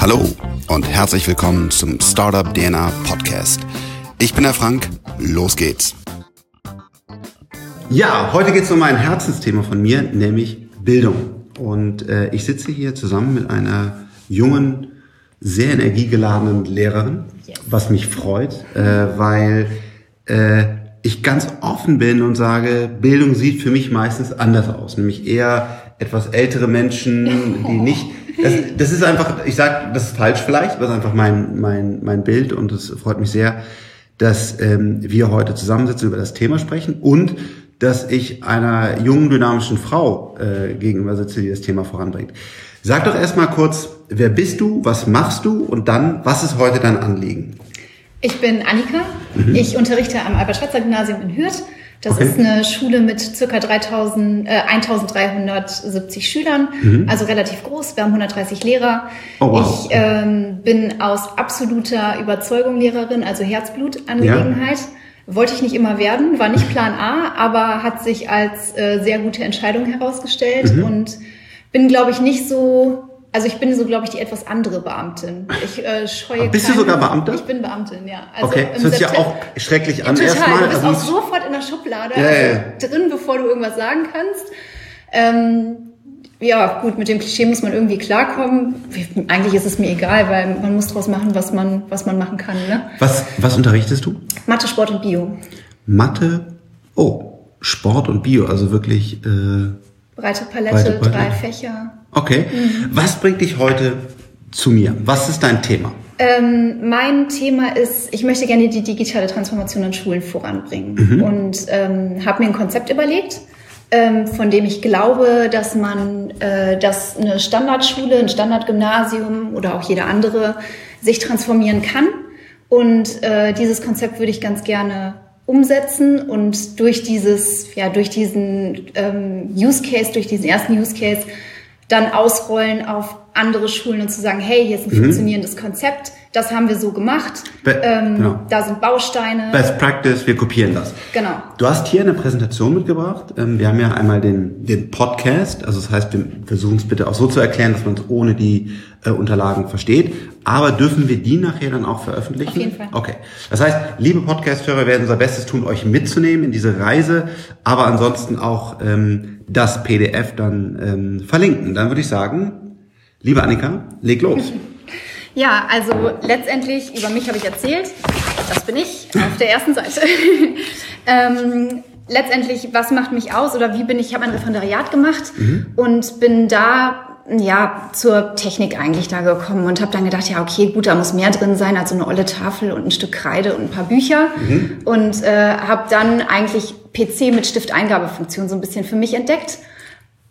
Hallo und herzlich willkommen zum Startup DNA Podcast. Ich bin der Frank, los geht's. Ja, heute geht es um ein Herzensthema von mir, nämlich Bildung. Und äh, ich sitze hier zusammen mit einer jungen, sehr energiegeladenen Lehrerin, yes. was mich freut, äh, weil äh, ich ganz offen bin und sage, Bildung sieht für mich meistens anders aus, nämlich eher etwas ältere Menschen, die nicht das, das ist einfach, ich sag, das ist falsch vielleicht, aber das ist einfach mein, mein, mein Bild und es freut mich sehr, dass ähm, wir heute zusammensitzen, über das Thema sprechen und dass ich einer jungen, dynamischen Frau äh, gegenüber sitze, die das Thema voranbringt. Sag doch erstmal kurz, wer bist du, was machst du und dann, was ist heute dein Anliegen? Ich bin Annika. Mhm. Ich unterrichte am Albert-Schweitzer-Gymnasium in Hürth. Das okay. ist eine Schule mit circa 3000, äh, 1370 Schülern, mhm. also relativ groß. Wir haben 130 Lehrer. Oh, wow. Ich ähm, bin aus absoluter Überzeugung Lehrerin, also Herzblutangelegenheit. Ja. Wollte ich nicht immer werden, war nicht Plan A, aber hat sich als äh, sehr gute Entscheidung herausgestellt mhm. und bin, glaube ich, nicht so also ich bin so, glaube ich, die etwas andere Beamtin. Ich äh, scheue Bist keine, du sogar Beamte? Ich bin Beamtin, ja. Also okay, das hört sich ja auch schrecklich an total. erstmal. Du bist also auch sofort in der Schublade ja, also ja. drin, bevor du irgendwas sagen kannst. Ähm, ja, gut, mit dem Klischee muss man irgendwie klarkommen. Eigentlich ist es mir egal, weil man muss daraus machen, was man, was man machen kann. Ne? Was, was unterrichtest du? Mathe, Sport und Bio. Mathe, oh, Sport und Bio, also wirklich... Äh, breite Palette, breite drei Fächer. Okay. Mhm. Was bringt dich heute zu mir? Was ist dein Thema? Ähm, mein Thema ist, ich möchte gerne die digitale Transformation in Schulen voranbringen mhm. und ähm, habe mir ein Konzept überlegt, ähm, von dem ich glaube, dass man, äh, dass eine Standardschule, ein Standardgymnasium oder auch jede andere sich transformieren kann. Und äh, dieses Konzept würde ich ganz gerne umsetzen und durch dieses, ja, durch diesen ähm, Use Case, durch diesen ersten Use Case dann ausrollen auf andere Schulen und zu sagen, hey, hier ist ein mhm. funktionierendes Konzept, das haben wir so gemacht, Be ähm, genau. da sind Bausteine. Best Practice, wir kopieren das. Genau. Du hast hier eine Präsentation mitgebracht. Ähm, wir haben ja einmal den, den Podcast, also das heißt, wir versuchen es bitte auch so zu erklären, dass man es ohne die äh, Unterlagen versteht. Aber dürfen wir die nachher dann auch veröffentlichen? Auf jeden Fall. Okay. Das heißt, liebe Podcast-Hörer werden unser Bestes tun, euch mitzunehmen in diese Reise, aber ansonsten auch ähm, das PDF dann ähm, verlinken. Dann würde ich sagen, liebe Annika, leg los. Ja, also letztendlich über mich habe ich erzählt. Das bin ich auf der ersten Seite. ähm, letztendlich, was macht mich aus oder wie bin ich? Ich habe ein Referendariat gemacht mhm. und bin da ja zur Technik eigentlich da gekommen und habe dann gedacht, ja okay, gut, da muss mehr drin sein als so eine olle Tafel und ein Stück Kreide und ein paar Bücher mhm. und äh, habe dann eigentlich PC mit Stifteingabefunktion so ein bisschen für mich entdeckt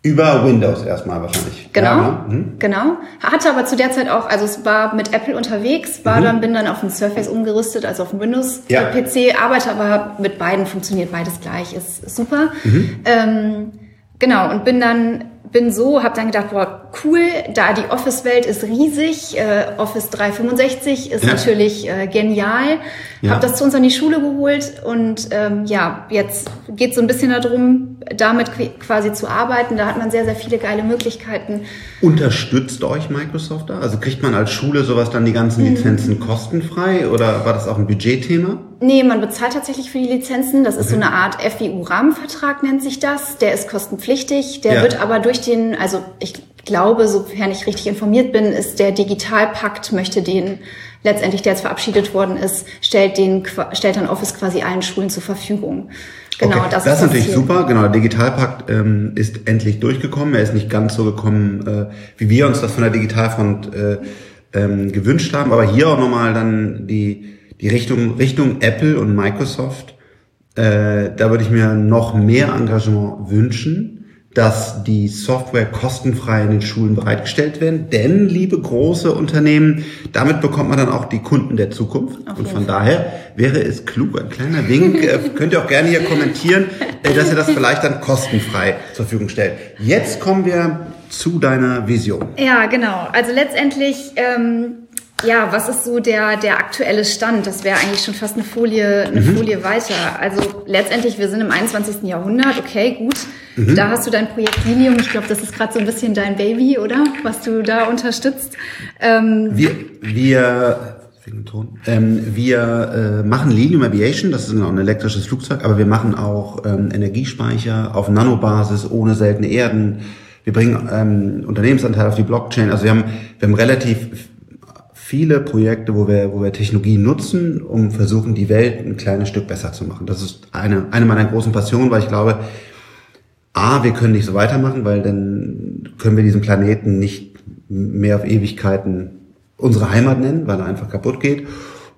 über Windows erstmal wahrscheinlich. Genau, ja, ne? mhm. genau. Hatte aber zu der Zeit auch, also es war mit Apple unterwegs, war mhm. dann, bin dann auf den Surface umgerüstet, also auf den Windows-PC, ja. arbeite aber mit beiden, funktioniert beides gleich, ist, ist super. Mhm. Ähm, genau, und bin dann bin so, habe dann gedacht, boah, cool, da die Office-Welt ist riesig, äh, Office 365 ist ja. natürlich äh, genial. Ja. Habe das zu uns an die Schule geholt und ähm, ja, jetzt geht so ein bisschen darum, damit quasi zu arbeiten. Da hat man sehr, sehr viele geile Möglichkeiten. Unterstützt euch Microsoft da? Also kriegt man als Schule sowas dann die ganzen mhm. Lizenzen mhm. kostenfrei oder war das auch ein Budgetthema? Nee, man bezahlt tatsächlich für die Lizenzen. Das ist so eine Art FIU-Rahmenvertrag, nennt sich das. Der ist kostenpflichtig. Der ja. wird aber durch den, also ich glaube, sofern ich richtig informiert bin, ist der Digitalpakt, möchte den letztendlich, der jetzt verabschiedet worden ist, stellt den, stellt dann Office quasi allen Schulen zur Verfügung. Genau, okay. das, das ist natürlich Ziel. super. Genau, der Digitalpakt ähm, ist endlich durchgekommen. Er ist nicht ganz so gekommen, äh, wie wir uns das von der Digitalfront äh, ähm, gewünscht haben. Aber hier auch nochmal dann die die Richtung, Richtung Apple und Microsoft, äh, da würde ich mir noch mehr Engagement wünschen, dass die Software kostenfrei in den Schulen bereitgestellt werden. Denn, liebe große Unternehmen, damit bekommt man dann auch die Kunden der Zukunft. und von daher wäre es klug, ein kleiner Wink, äh, könnt ihr auch gerne hier kommentieren, äh, dass ihr das vielleicht dann kostenfrei zur Verfügung stellt. Jetzt kommen wir zu deiner Vision. Ja, genau. Also letztendlich ähm, ja, was ist so der, der aktuelle Stand? Das wäre eigentlich schon fast eine Folie, eine mhm. Folie weiter. Also letztendlich, wir sind im 21. Jahrhundert, okay, gut. Mhm. Da hast du dein Projekt Linium. Ich glaube, das ist gerade so ein bisschen dein Baby, oder? Was du da unterstützt. Ähm, wir, wir, ähm, wir äh, machen Linium Aviation, das ist genau ein elektrisches Flugzeug, aber wir machen auch ähm, Energiespeicher auf Nanobasis, ohne seltene Erden. Wir bringen ähm, Unternehmensanteil auf die Blockchain. Also wir haben, wir haben relativ viele Projekte, wo wir, wo wir Technologie nutzen, um versuchen, die Welt ein kleines Stück besser zu machen. Das ist eine, eine meiner großen Passionen, weil ich glaube, A, wir können nicht so weitermachen, weil dann können wir diesen Planeten nicht mehr auf Ewigkeiten unsere Heimat nennen, weil er einfach kaputt geht.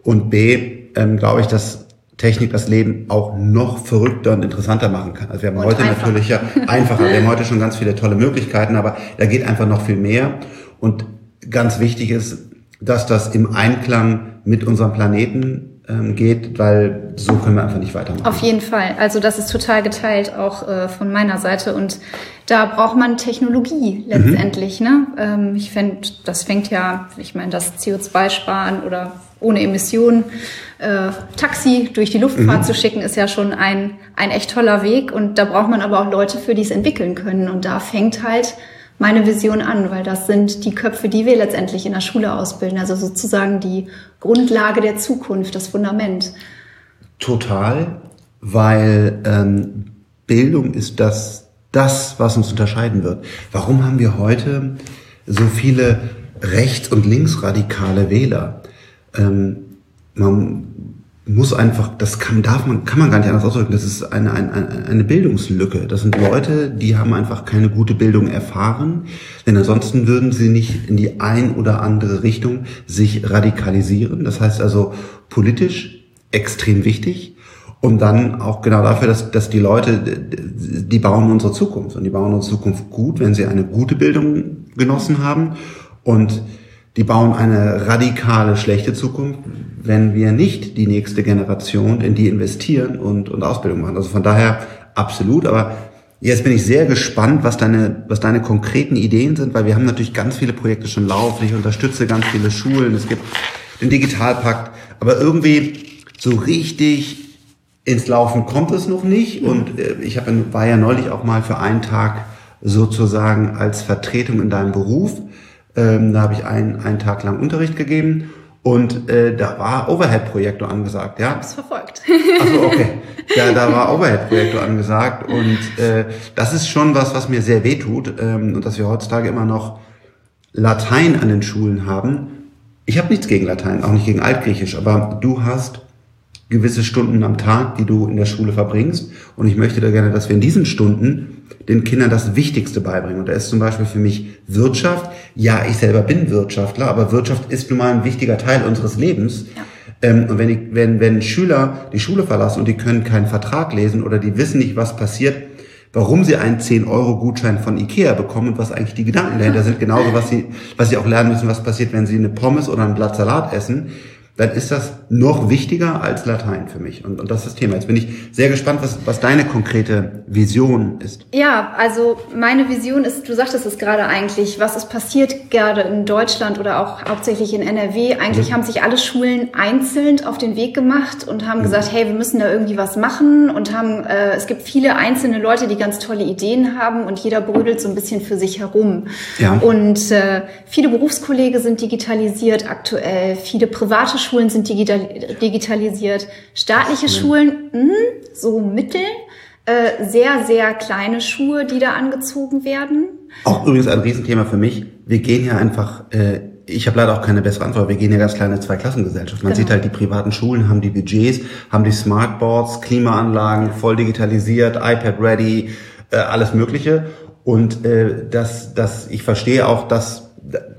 Und B, ähm, glaube ich, dass Technik das Leben auch noch verrückter und interessanter machen kann. Also wir haben und heute einfacher. natürlich ja einfacher. Wir haben heute schon ganz viele tolle Möglichkeiten, aber da geht einfach noch viel mehr. Und ganz wichtig ist, dass das im Einklang mit unserem Planeten ähm, geht, weil so können wir einfach nicht weitermachen. Auf jeden Fall. Also das ist total geteilt auch äh, von meiner Seite und da braucht man Technologie letztendlich. Mhm. Ne? Ähm, ich finde, das fängt ja, ich meine, das CO2-Sparen oder ohne Emissionen äh, Taxi durch die Luftfahrt mhm. zu schicken, ist ja schon ein, ein echt toller Weg. Und da braucht man aber auch Leute für, die es entwickeln können. Und da fängt halt meine Vision an, weil das sind die Köpfe, die wir letztendlich in der Schule ausbilden. Also sozusagen die Grundlage der Zukunft, das Fundament. Total, weil ähm, Bildung ist das, das, was uns unterscheiden wird. Warum haben wir heute so viele rechts- und linksradikale Wähler? Ähm, man muss einfach, das kann, darf man, kann man gar nicht anders ausdrücken, das ist eine, eine, eine Bildungslücke. Das sind Leute, die haben einfach keine gute Bildung erfahren, denn ansonsten würden sie nicht in die ein oder andere Richtung sich radikalisieren. Das heißt also politisch extrem wichtig. Und dann auch genau dafür, dass, dass die Leute, die bauen unsere Zukunft. Und die bauen unsere Zukunft gut, wenn sie eine gute Bildung genossen haben. Und die bauen eine radikale schlechte Zukunft, wenn wir nicht die nächste Generation in die investieren und, und Ausbildung machen. Also von daher absolut, aber jetzt bin ich sehr gespannt, was deine, was deine konkreten Ideen sind, weil wir haben natürlich ganz viele Projekte schon laufen. Ich unterstütze ganz viele Schulen. Es gibt den Digitalpakt, aber irgendwie so richtig ins Laufen kommt es noch nicht. Und äh, ich hab, war ja neulich auch mal für einen Tag sozusagen als Vertretung in deinem Beruf ähm, da habe ich einen, einen Tag lang Unterricht gegeben und äh, da war Overhead-Projektor angesagt. Ja, hab's verfolgt. Achso, okay. Ja, da war Overhead-Projektor angesagt und äh, das ist schon was, was mir sehr wehtut ähm, und dass wir heutzutage immer noch Latein an den Schulen haben. Ich habe nichts gegen Latein, auch nicht gegen Altgriechisch, aber du hast gewisse Stunden am Tag, die du in der Schule verbringst. Und ich möchte da gerne, dass wir in diesen Stunden den Kindern das Wichtigste beibringen. Und da ist zum Beispiel für mich Wirtschaft. Ja, ich selber bin Wirtschaftler, aber Wirtschaft ist nun mal ein wichtiger Teil unseres Lebens. Ja. Ähm, und wenn, ich, wenn, wenn Schüler die Schule verlassen und die können keinen Vertrag lesen oder die wissen nicht, was passiert, warum sie einen 10-Euro-Gutschein von Ikea bekommen und was eigentlich die Gedanken dahinter sind, genauso was sie, was sie auch lernen müssen, was passiert, wenn sie eine Pommes oder ein Blatt Salat essen dann ist das noch wichtiger als Latein für mich. Und, und das ist das Thema. Jetzt bin ich sehr gespannt, was, was deine konkrete Vision ist. Ja, also meine Vision ist, du sagtest es gerade eigentlich, was ist passiert gerade in Deutschland oder auch hauptsächlich in NRW. Eigentlich mhm. haben sich alle Schulen einzeln auf den Weg gemacht und haben mhm. gesagt, hey, wir müssen da irgendwie was machen und haben, äh, es gibt viele einzelne Leute, die ganz tolle Ideen haben und jeder brödelt so ein bisschen für sich herum. Ja. Und äh, viele Berufskollege sind digitalisiert aktuell, viele private Schulen Schulen sind digital, digitalisiert. Staatliche Ach, Schulen, mh, so mittel. Äh, sehr, sehr kleine Schuhe, die da angezogen werden. Auch übrigens ein Riesenthema für mich. Wir gehen ja einfach, äh, ich habe leider auch keine bessere Antwort, wir gehen ja ganz kleine Zweiklassengesellschaft. Man genau. sieht halt, die privaten Schulen haben die Budgets, haben die Smartboards, Klimaanlagen, voll digitalisiert, iPad ready, äh, alles Mögliche. Und äh, das, das, ich verstehe auch, dass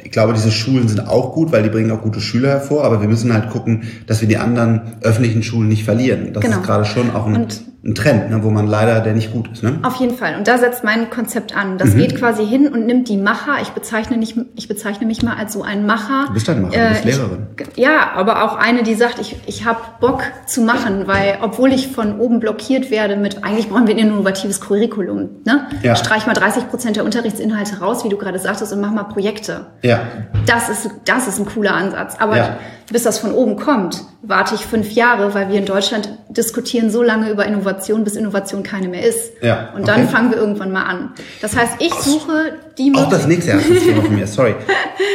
ich glaube, diese Schulen sind auch gut, weil die bringen auch gute Schüler hervor, aber wir müssen halt gucken, dass wir die anderen öffentlichen Schulen nicht verlieren. Das genau. ist gerade schon auch ein, ein Trend, ne, wo man leider, der nicht gut ist. Ne? Auf jeden Fall. Und da setzt mein Konzept an. Das mhm. geht quasi hin und nimmt die Macher. Ich bezeichne, nicht, ich bezeichne mich mal als so ein Macher. Du bist ein Macher, du bist äh, Lehrerin. Ich, ja, aber auch eine, die sagt, ich, ich habe Bock zu machen, weil obwohl ich von oben blockiert werde mit, eigentlich brauchen wir ein innovatives Curriculum. Ne? Ja. Streich mal 30 Prozent der Unterrichtsinhalte raus, wie du gerade sagtest, und mach mal Projekte. Ja. Das ist, das ist ein cooler Ansatz. Aber ja bis das von oben kommt, warte ich fünf Jahre, weil wir in Deutschland diskutieren so lange über Innovation, bis Innovation keine mehr ist. Ja, okay. Und dann fangen wir irgendwann mal an. Das heißt, ich suche die Auch das nächste Thema von mir, sorry.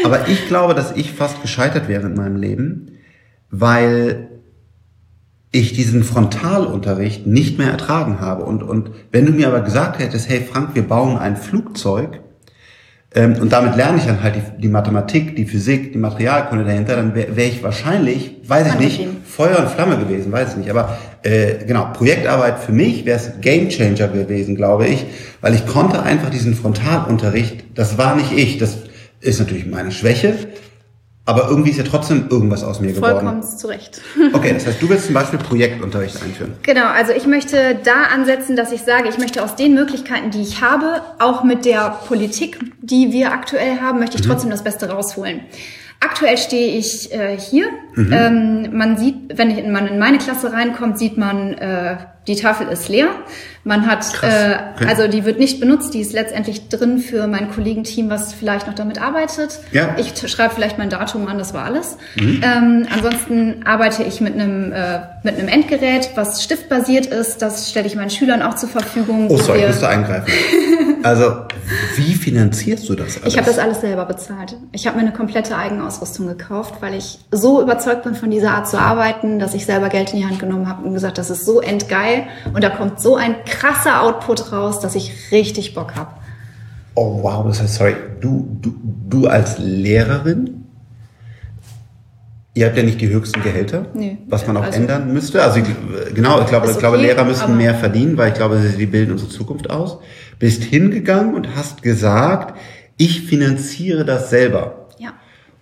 Aber ich glaube, dass ich fast gescheitert wäre in meinem Leben, weil ich diesen Frontalunterricht nicht mehr ertragen habe. Und, und wenn du mir aber gesagt hättest, hey Frank, wir bauen ein Flugzeug, ähm, und damit lerne ich dann halt die, die, Mathematik, die Physik, die Materialkunde dahinter. Dann wäre wär ich wahrscheinlich, weiß ich nicht, Feuer und Flamme gewesen, weiß ich nicht. Aber äh, genau, Projektarbeit für mich wäre es Game Changer gewesen, glaube ich, weil ich konnte einfach diesen Frontalunterricht, das war nicht ich, das ist natürlich meine Schwäche, aber irgendwie ist ja trotzdem irgendwas aus mir geworden. Vollkommen zu Recht. Okay, das heißt, du willst zum Beispiel Projektunterricht einführen. Genau, also ich möchte da ansetzen, dass ich sage, ich möchte aus den Möglichkeiten, die ich habe, auch mit der Politik, die wir aktuell haben, möchte ich mhm. trotzdem das Beste rausholen. Aktuell stehe ich äh, hier. Mhm. Ähm, man sieht, wenn ich, man in meine Klasse reinkommt, sieht man, äh, die Tafel ist leer. Man hat, äh, okay. also die wird nicht benutzt, die ist letztendlich drin für mein Kollegenteam, was vielleicht noch damit arbeitet. Ja. Ich schreibe vielleicht mein Datum an, das war alles. Mhm. Ähm, ansonsten arbeite ich mit einem äh, mit einem Endgerät, was stiftbasiert ist. Das stelle ich meinen Schülern auch zur Verfügung. Oh, sorry, ich musste eingreifen. Also, wie finanzierst du das alles? Ich habe das alles selber bezahlt. Ich habe mir eine komplette Eigenausrüstung gekauft, weil ich so überzeugt bin von dieser Art zu arbeiten, dass ich selber Geld in die Hand genommen habe und gesagt, das ist so endgeil und da kommt so ein krasser Output raus, dass ich richtig Bock habe. Oh wow, das heißt, sorry, du, du, du als Lehrerin Ihr habt ja nicht die höchsten Gehälter, nee, was man auch also, ändern müsste. Also genau, ich glaube, ich glaube, Lehrer müssten mehr verdienen, weil ich glaube, sie bilden unsere Zukunft aus. Bist hingegangen und hast gesagt, ich finanziere das selber. Ja.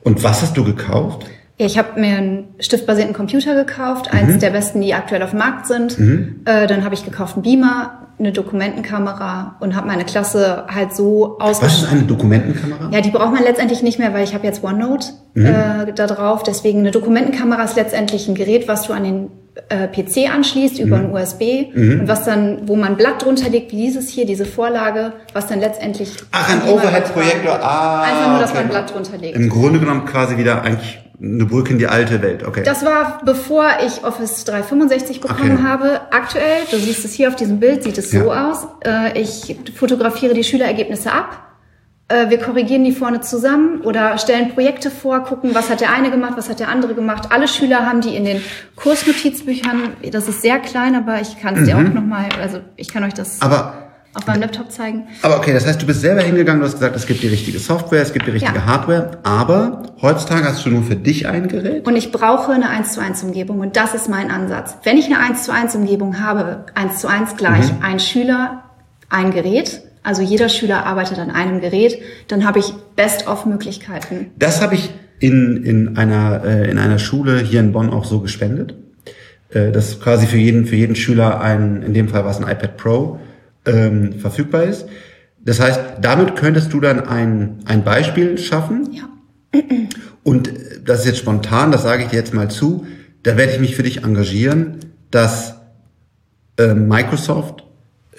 Und was hast du gekauft? Ja, ich habe mir einen stiftbasierten Computer gekauft, eins mhm. der besten, die aktuell auf dem Markt sind. Mhm. Äh, dann habe ich gekauft einen Beamer, eine Dokumentenkamera und habe meine Klasse halt so ausgestattet. Was ist eine Dokumentenkamera? Ja, die braucht man letztendlich nicht mehr, weil ich habe jetzt OneNote mhm. äh, da drauf. Deswegen eine Dokumentenkamera ist letztendlich ein Gerät, was du an den äh, PC anschließt über mhm. ein USB mhm. und was dann, wo man Blatt drunter legt, wie dieses hier, diese Vorlage, was dann letztendlich... Ach, ein Overhead-Projektor, ah. Einfach nur, dass okay. man Blatt drunter legt. Im Grunde genommen quasi wieder eigentlich eine Brücke in die alte Welt, okay. Das war bevor ich Office 365 bekommen okay. habe. Aktuell, du siehst es hier auf diesem Bild, sieht es ja. so aus. Äh, ich fotografiere die Schülerergebnisse ab. Äh, wir korrigieren die vorne zusammen oder stellen Projekte vor, gucken, was hat der eine gemacht, was hat der andere gemacht. Alle Schüler haben die in den Kursnotizbüchern. Das ist sehr klein, aber ich kann es mhm. dir auch nochmal, also ich kann euch das... Aber auf meinem Laptop zeigen. Aber okay, das heißt, du bist selber hingegangen, du hast gesagt, es gibt die richtige Software, es gibt die richtige ja. Hardware, aber heutzutage hast du nur für dich ein Gerät? Und ich brauche eine 1 zu 1 Umgebung und das ist mein Ansatz. Wenn ich eine 1 zu 1 Umgebung habe, 1 zu 1 gleich, mhm. ein Schüler, ein Gerät, also jeder Schüler arbeitet an einem Gerät, dann habe ich Best-of-Möglichkeiten. Das habe ich in, in, einer, äh, in einer Schule hier in Bonn auch so gespendet. Äh, dass quasi für jeden, für jeden Schüler ein, in dem Fall war es ein iPad Pro, ähm, verfügbar ist. Das heißt, damit könntest du dann ein, ein Beispiel schaffen. Ja. Und das ist jetzt spontan, das sage ich dir jetzt mal zu, da werde ich mich für dich engagieren, dass äh, Microsoft,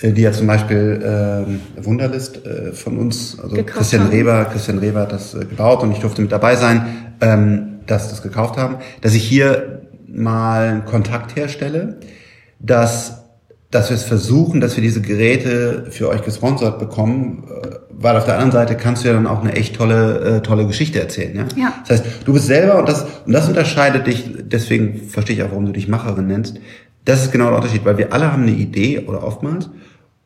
äh, die ja zum Beispiel äh, Wunderlist äh, von uns, also gekauft Christian haben. Reber, Christian Reber hat das äh, gebaut und ich durfte mit dabei sein, ähm, dass das gekauft haben, dass ich hier mal einen Kontakt herstelle, dass dass wir es versuchen, dass wir diese Geräte für euch gesponsert bekommen, äh, weil auf der anderen Seite kannst du ja dann auch eine echt tolle, äh, tolle Geschichte erzählen. Ja? ja. Das heißt, du bist selber und das, und das unterscheidet dich, deswegen verstehe ich auch, warum du dich Macherin nennst. Das ist genau der Unterschied, weil wir alle haben eine Idee oder oftmals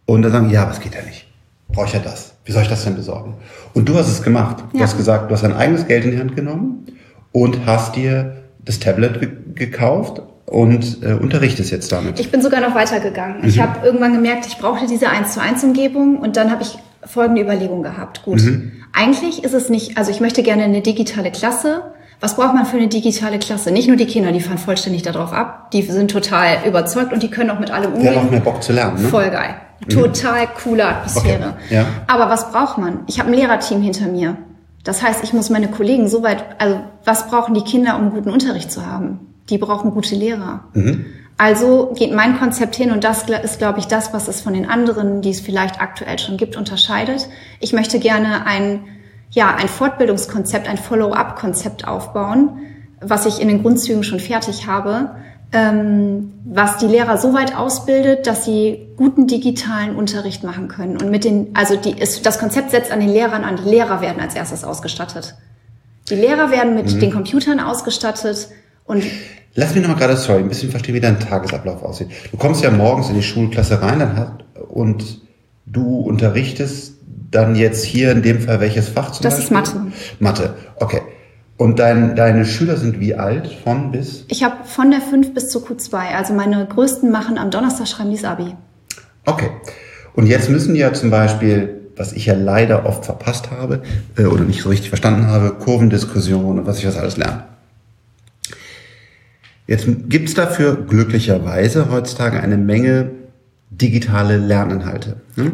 und dann sagen, ja, was geht ja nicht. Brauche ich ja das. Wie soll ich das denn besorgen? Und du hast es gemacht. Du ja. hast gesagt, du hast dein eigenes Geld in die Hand genommen und hast dir das Tablet ge gekauft und äh, unterrichtest jetzt damit. Ich bin sogar noch weitergegangen. Mhm. Ich habe irgendwann gemerkt, ich brauchte diese 1 zu 1 Umgebung und dann habe ich folgende Überlegung gehabt. Gut, mhm. eigentlich ist es nicht, also ich möchte gerne eine digitale Klasse, Was braucht man für eine digitale Klasse? Nicht nur die Kinder, die fahren vollständig darauf ab, die sind total überzeugt und die können auch mit allem umgehen. Die haben auch mehr Bock zu lernen, ne? Voll geil. Total coole Atmosphäre. Okay. Ja. Aber was braucht man? Ich habe ein Lehrerteam hinter mir. Das heißt, ich muss meine Kollegen so weit, also was brauchen die Kinder, um guten Unterricht zu haben? Die brauchen gute Lehrer. Mhm. Also geht mein Konzept hin und das ist, glaube ich, das, was es von den anderen, die es vielleicht aktuell schon gibt, unterscheidet. Ich möchte gerne ein, ja, ein Fortbildungskonzept, ein Follow-up-Konzept aufbauen, was ich in den Grundzügen schon fertig habe, ähm, was die Lehrer so weit ausbildet, dass sie guten digitalen Unterricht machen können. Und mit den, also die, ist, das Konzept setzt an den Lehrern an. Die Lehrer werden als erstes ausgestattet. Die Lehrer werden mit mhm. den Computern ausgestattet und Lass mich noch mal gerade, sorry, ein bisschen verstehen, wie dein Tagesablauf aussieht. Du kommst ja morgens in die Schulklasse rein dann hast, und du unterrichtest dann jetzt hier in dem Fall welches Fach zum das Beispiel? Das ist Mathe. Mathe, okay. Und dein, deine Schüler sind wie alt? Von bis? Ich habe von der 5 bis zur Q2. Also meine größten machen am Donnerstag schreiben die Abi. Okay. Und jetzt müssen die ja zum Beispiel, was ich ja leider oft verpasst habe äh, oder nicht so richtig verstanden habe, Kurvendiskussion und was ich was alles lernen. Jetzt gibt's dafür glücklicherweise heutzutage eine Menge digitale Lerninhalte, ne?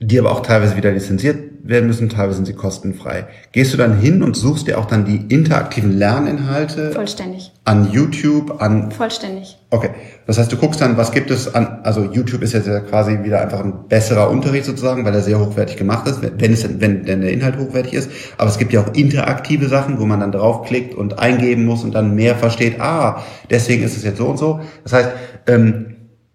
Die aber auch teilweise wieder lizenziert werden müssen, teilweise sind sie kostenfrei. Gehst du dann hin und suchst dir auch dann die interaktiven Lerninhalte? Vollständig. An YouTube, an... Vollständig. Okay. Das heißt, du guckst dann, was gibt es an, also YouTube ist jetzt ja quasi wieder einfach ein besserer Unterricht sozusagen, weil er sehr hochwertig gemacht ist, wenn es, wenn denn der Inhalt hochwertig ist. Aber es gibt ja auch interaktive Sachen, wo man dann draufklickt und eingeben muss und dann mehr versteht, ah, deswegen ist es jetzt so und so. Das heißt, ähm,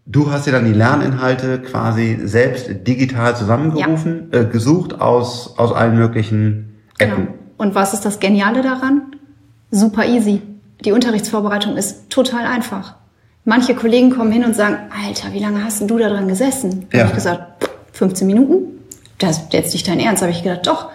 Du hast dir dann die Lerninhalte quasi selbst digital zusammengerufen, ja. äh, gesucht aus, aus allen möglichen Ecken. Genau. Und was ist das Geniale daran? Super easy. Die Unterrichtsvorbereitung ist total einfach. Manche Kollegen kommen hin und sagen, Alter, wie lange hast du da dran gesessen? Ja. habe ich gesagt, 15 Minuten? Das ist jetzt nicht dein Ernst. habe ich gedacht, doch,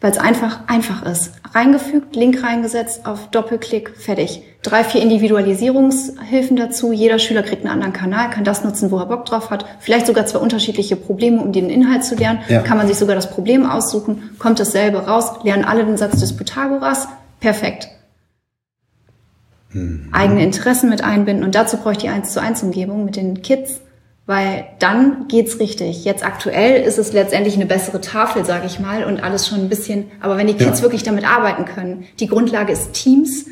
weil es einfach einfach ist. Reingefügt, Link reingesetzt, auf Doppelklick, fertig. Drei, vier Individualisierungshilfen dazu. Jeder Schüler kriegt einen anderen Kanal, kann das nutzen, wo er Bock drauf hat. Vielleicht sogar zwei unterschiedliche Probleme, um den Inhalt zu lernen. Ja. Kann man sich sogar das Problem aussuchen, kommt dasselbe raus, lernen alle den Satz des Pythagoras. Perfekt. Mhm. Eigene Interessen mit einbinden und dazu brauche ich die 1 zu 1 Umgebung mit den Kids weil dann geht's richtig. Jetzt aktuell ist es letztendlich eine bessere Tafel, sage ich mal, und alles schon ein bisschen. Aber wenn die Kids ja. wirklich damit arbeiten können, die Grundlage ist Teams,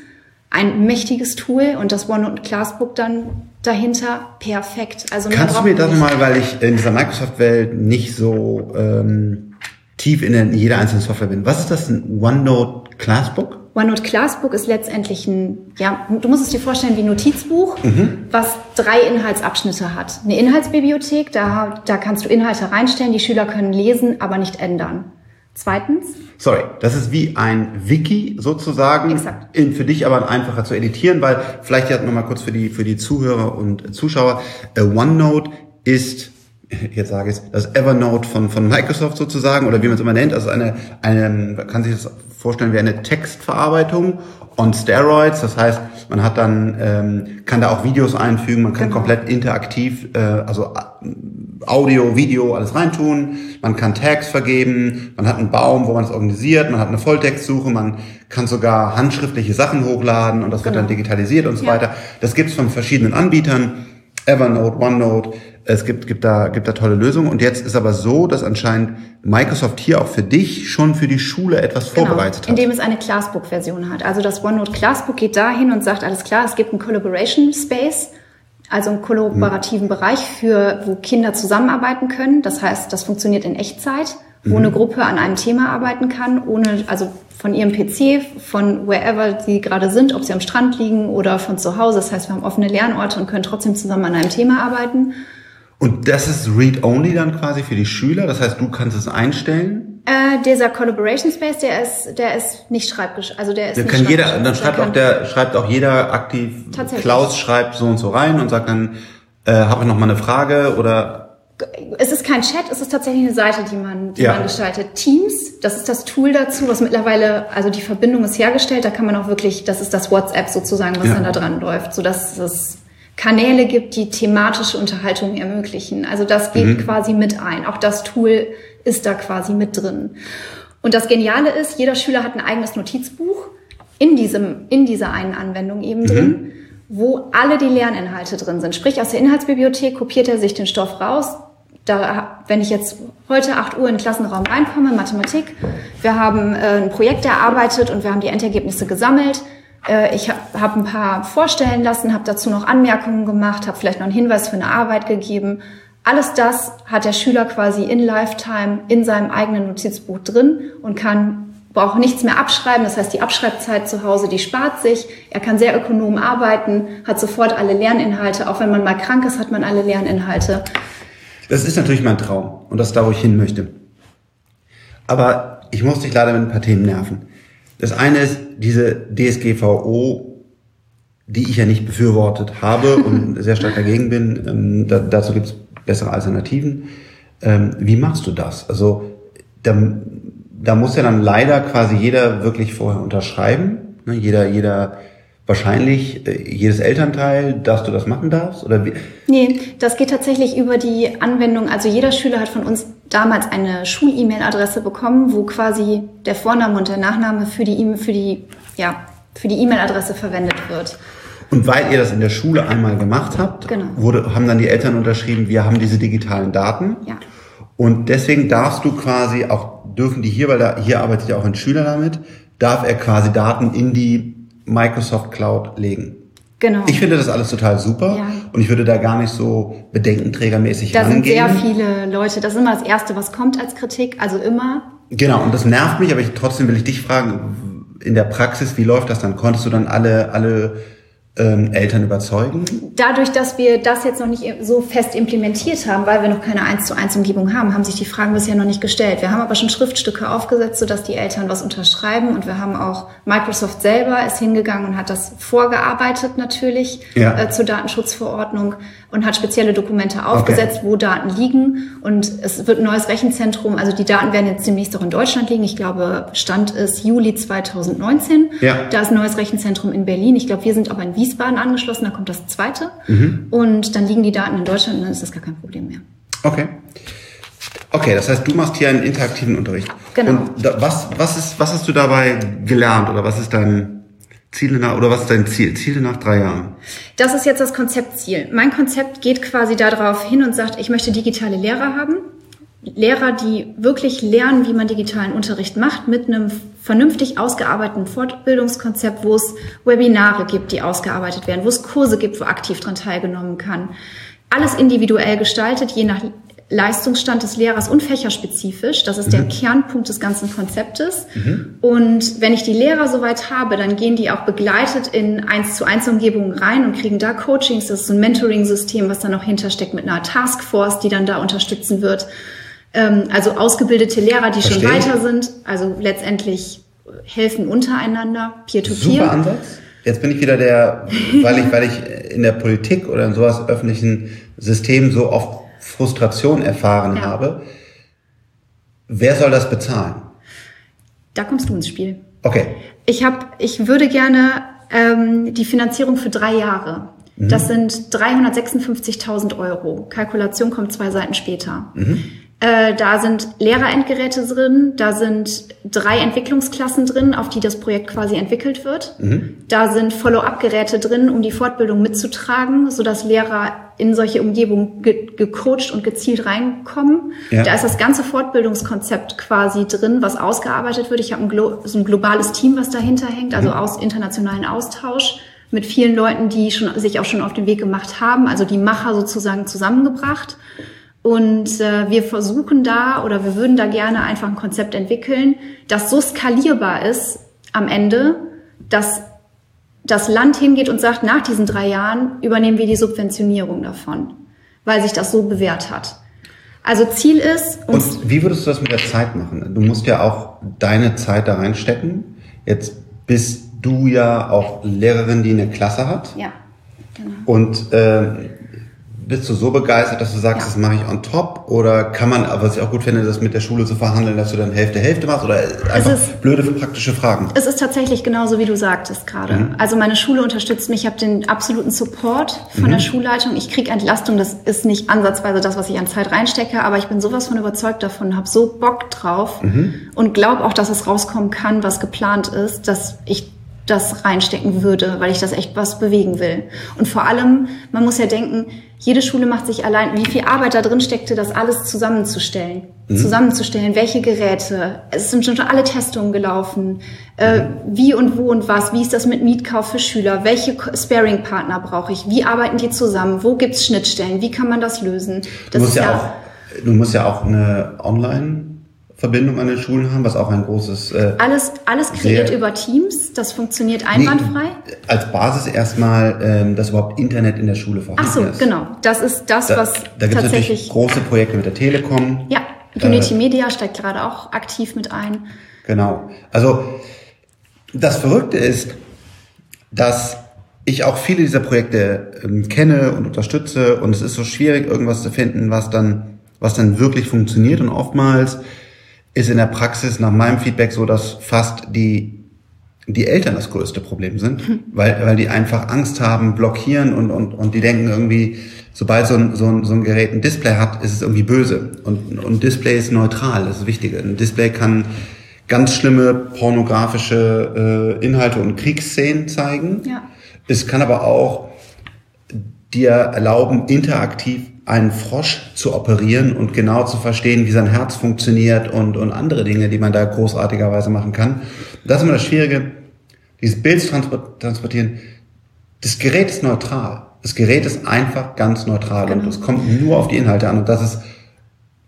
ein mächtiges Tool und das OneNote Classbook dann dahinter perfekt. Also kannst du mir das mal, weil ich in dieser Microsoft-Welt nicht so ähm, tief in jeder einzelnen Software bin. Was ist das ein OneNote Classbook? OneNote Classbook ist letztendlich ein, ja, du musst es dir vorstellen wie ein Notizbuch, mhm. was drei Inhaltsabschnitte hat. Eine Inhaltsbibliothek, da, da kannst du Inhalte reinstellen, die Schüler können lesen, aber nicht ändern. Zweitens. Sorry, das ist wie ein Wiki sozusagen. Exakt. In, für dich aber einfacher zu editieren, weil vielleicht ja nochmal kurz für die, für die Zuhörer und Zuschauer. Uh, OneNote ist jetzt sage ich es, das Evernote von, von Microsoft sozusagen oder wie man es immer nennt, also eine, eine, man kann sich das vorstellen wie eine Textverarbeitung on Steroids. Das heißt, man hat dann, ähm, kann da auch Videos einfügen, man kann genau. komplett interaktiv, äh, also äh, Audio, Video, alles reintun. Man kann Tags vergeben, man hat einen Baum, wo man es organisiert, man hat eine Volltextsuche, man kann sogar handschriftliche Sachen hochladen und das genau. wird dann genau. digitalisiert und so ja. weiter. Das gibt's von verschiedenen Anbietern. Evernote, OneNote, es gibt, gibt, da, gibt da tolle Lösungen. Und jetzt ist aber so, dass anscheinend Microsoft hier auch für dich schon für die Schule etwas genau, vorbereitet hat. Indem es eine Classbook-Version hat. Also das OneNote Classbook geht dahin und sagt, alles klar, es gibt einen Collaboration Space, also einen kollaborativen hm. Bereich, für, wo Kinder zusammenarbeiten können. Das heißt, das funktioniert in Echtzeit, wo hm. eine Gruppe an einem Thema arbeiten kann, ohne, also von ihrem PC, von wherever sie gerade sind, ob sie am Strand liegen oder von zu Hause. Das heißt, wir haben offene Lernorte und können trotzdem zusammen an einem Thema arbeiten. Und das ist Read-Only dann quasi für die Schüler? Das heißt, du kannst es einstellen? Äh, dieser Collaboration Space, der ist, der ist nicht schreibgeschrieben. Also der ist der kann jeder, dann schreibt auch der, schreibt auch jeder aktiv. Klaus schreibt so und so rein und sagt dann, äh, habe ich noch mal eine Frage oder es ist kein Chat, es ist tatsächlich eine Seite, die man, die ja. man gestaltet. Teams, das ist das Tool dazu, was mittlerweile, also die Verbindung ist hergestellt, da kann man auch wirklich, das ist das WhatsApp sozusagen, was ja. dann da dran läuft, so dass es Kanäle gibt, die thematische Unterhaltung ermöglichen. Also das geht mhm. quasi mit ein. Auch das Tool ist da quasi mit drin. Und das Geniale ist, jeder Schüler hat ein eigenes Notizbuch. in diesem, in dieser einen Anwendung eben mhm. drin, wo alle die Lerninhalte drin sind. Sprich, aus der Inhaltsbibliothek kopiert er sich den Stoff raus. Da, wenn ich jetzt heute 8 Uhr in den Klassenraum reinkomme, Mathematik, wir haben äh, ein Projekt erarbeitet und wir haben die Endergebnisse gesammelt. Äh, ich habe hab ein paar vorstellen lassen, habe dazu noch Anmerkungen gemacht, habe vielleicht noch einen Hinweis für eine Arbeit gegeben. Alles das hat der Schüler quasi in Lifetime in seinem eigenen Notizbuch drin und kann braucht nichts mehr abschreiben. Das heißt, die Abschreibzeit zu Hause, die spart sich. Er kann sehr ökonom arbeiten, hat sofort alle Lerninhalte. Auch wenn man mal krank ist, hat man alle Lerninhalte. Das ist natürlich mein Traum und das ist da, wo ich hin möchte. Aber ich muss dich leider mit ein paar Themen nerven. Das eine ist diese DSGVO, die ich ja nicht befürwortet habe und sehr stark dagegen bin. Ähm, da, dazu gibt es bessere Alternativen. Ähm, wie machst du das? Also da, da muss ja dann leider quasi jeder wirklich vorher unterschreiben. Ne? Jeder, jeder wahrscheinlich äh, jedes Elternteil, dass du das machen darfst? Oder wie? Nee, das geht tatsächlich über die Anwendung. Also jeder Schüler hat von uns damals eine Schul-E-Mail-Adresse bekommen, wo quasi der Vorname und der Nachname für die E-Mail, für die, ja, für die E-Mail-Adresse verwendet wird. Und weil ihr das in der Schule einmal gemacht habt, genau. wurde, haben dann die Eltern unterschrieben, wir haben diese digitalen Daten. Ja. Und deswegen darfst du quasi auch, dürfen die hier, weil da, hier arbeitet ja auch ein Schüler damit, darf er quasi Daten in die Microsoft Cloud legen. Genau. Ich finde das alles total super ja. und ich würde da gar nicht so bedenkenträgermäßig da rangehen. Da sind sehr viele Leute, das ist immer das Erste, was kommt als Kritik, also immer. Genau, und das nervt mich, aber ich, trotzdem will ich dich fragen, in der Praxis, wie läuft das dann? Konntest du dann alle, alle ähm, Eltern überzeugen? Dadurch, dass wir das jetzt noch nicht so fest implementiert haben, weil wir noch keine 1 zu 1 Umgebung haben, haben sich die Fragen bisher noch nicht gestellt. Wir haben aber schon Schriftstücke aufgesetzt, sodass die Eltern was unterschreiben und wir haben auch Microsoft selber ist hingegangen und hat das vorgearbeitet natürlich ja. äh, zur Datenschutzverordnung und hat spezielle Dokumente aufgesetzt, okay. wo Daten liegen und es wird ein neues Rechenzentrum, also die Daten werden jetzt demnächst auch in Deutschland liegen. Ich glaube, Stand ist Juli 2019. Ja. Da ist ein neues Rechenzentrum in Berlin. Ich glaube, wir sind aber in Wien Wiesbaden angeschlossen, da kommt das zweite. Mhm. Und dann liegen die Daten in Deutschland und dann ist das gar kein Problem mehr. Okay. Okay, das heißt, du machst hier einen interaktiven Unterricht. Genau. Und da, was, was, ist, was hast du dabei gelernt oder was ist dein Ziel nach, oder was ist dein Ziel? Ziele nach drei Jahren? Das ist jetzt das Konzeptziel. Mein Konzept geht quasi darauf hin und sagt, ich möchte digitale Lehrer haben. Lehrer, die wirklich lernen, wie man digitalen Unterricht macht, mit einem vernünftig ausgearbeiteten Fortbildungskonzept, wo es Webinare gibt, die ausgearbeitet werden, wo es Kurse gibt, wo aktiv dran teilgenommen kann. Alles individuell gestaltet, je nach Leistungsstand des Lehrers und fächerspezifisch. Das ist mhm. der Kernpunkt des ganzen Konzeptes. Mhm. Und wenn ich die Lehrer soweit habe, dann gehen die auch begleitet in eins zu eins Umgebungen rein und kriegen da Coachings. Das ist ein Mentoring-System, was da noch hintersteckt mit einer Taskforce, die dann da unterstützen wird. Ähm, also ausgebildete Lehrer, die Verstehen. schon weiter sind, also letztendlich helfen untereinander, peer-to-peer. -peer. Super Ansatz. Jetzt bin ich wieder der, weil ich, weil ich in der Politik oder in sowas öffentlichen System so oft Frustration erfahren ja. habe. Wer soll das bezahlen? Da kommst du ins Spiel. Okay. Ich habe, ich würde gerne ähm, die Finanzierung für drei Jahre. Mhm. Das sind 356.000 Euro. Kalkulation kommt zwei Seiten später. Mhm. Äh, da sind Lehrerendgeräte drin, da sind drei Entwicklungsklassen drin, auf die das Projekt quasi entwickelt wird. Mhm. Da sind Follow-up-Geräte drin, um die Fortbildung mitzutragen, sodass Lehrer in solche Umgebungen ge gecoacht und gezielt reinkommen. Ja. Da ist das ganze Fortbildungskonzept quasi drin, was ausgearbeitet wird. Ich habe ein, so ein globales Team, was dahinter hängt, also mhm. aus internationalen Austausch mit vielen Leuten, die schon, sich auch schon auf den Weg gemacht haben, also die Macher sozusagen zusammengebracht. Und äh, wir versuchen da oder wir würden da gerne einfach ein Konzept entwickeln, das so skalierbar ist am Ende, dass das Land hingeht und sagt, nach diesen drei Jahren übernehmen wir die Subventionierung davon, weil sich das so bewährt hat. Also Ziel ist. Und wie würdest du das mit der Zeit machen? Du musst ja auch deine Zeit da reinstecken. Jetzt bist du ja auch Lehrerin, die eine Klasse hat. Ja. Genau. Und äh, bist du so begeistert, dass du sagst, das mache ich on top? Oder kann man, was ich auch gut finde, das mit der Schule zu verhandeln, dass du dann Hälfte, Hälfte machst? Oder einfach ist, blöde praktische Fragen? Es ist tatsächlich genauso, wie du sagtest gerade. Mhm. Also meine Schule unterstützt mich. Ich habe den absoluten Support von mhm. der Schulleitung. Ich kriege Entlastung. Das ist nicht ansatzweise das, was ich an Zeit reinstecke. Aber ich bin sowas von überzeugt davon, habe so Bock drauf mhm. und glaube auch, dass es rauskommen kann, was geplant ist, dass ich das reinstecken würde, weil ich das echt was bewegen will. Und vor allem, man muss ja denken, jede Schule macht sich allein, wie viel Arbeit da drin steckte, das alles zusammenzustellen. Mhm. Zusammenzustellen, welche Geräte, es sind schon alle Testungen gelaufen, äh, wie und wo und was, wie ist das mit Mietkauf für Schüler, welche Sparing-Partner brauche ich, wie arbeiten die zusammen, wo gibt's Schnittstellen, wie kann man das lösen. Das du musst ja, ja auch, du musst ja auch eine Online- Verbindung an den Schulen haben, was auch ein großes. Äh, alles, alles kreiert über Teams, das funktioniert einwandfrei. Nee, als Basis erstmal, ähm, dass überhaupt Internet in der Schule vorhanden ist. Ach so, ist. genau. Das ist das, da, was da gibt's tatsächlich große Projekte mit der Telekom. Ja, Unity äh, Media steigt gerade auch aktiv mit ein. Genau. Also das Verrückte ist, dass ich auch viele dieser Projekte ähm, kenne und unterstütze und es ist so schwierig, irgendwas zu finden, was dann, was dann wirklich funktioniert und oftmals ist in der Praxis nach meinem Feedback so, dass fast die die Eltern das größte Problem sind, hm. weil, weil die einfach Angst haben, blockieren und, und, und die denken irgendwie, sobald so ein, so, ein, so ein Gerät ein Display hat, ist es irgendwie böse. Und, und Display ist neutral, das ist wichtig. Ein Display kann ganz schlimme pornografische äh, Inhalte und Kriegsszenen zeigen. Ja. Es kann aber auch dir erlauben, interaktiv einen Frosch zu operieren und genau zu verstehen, wie sein Herz funktioniert und, und andere Dinge, die man da großartigerweise machen kann. Das ist immer das Schwierige, dieses Bild zu transportieren. Das Gerät ist neutral. Das Gerät ist einfach ganz neutral genau. und es kommt nur auf die Inhalte an. Und das ist,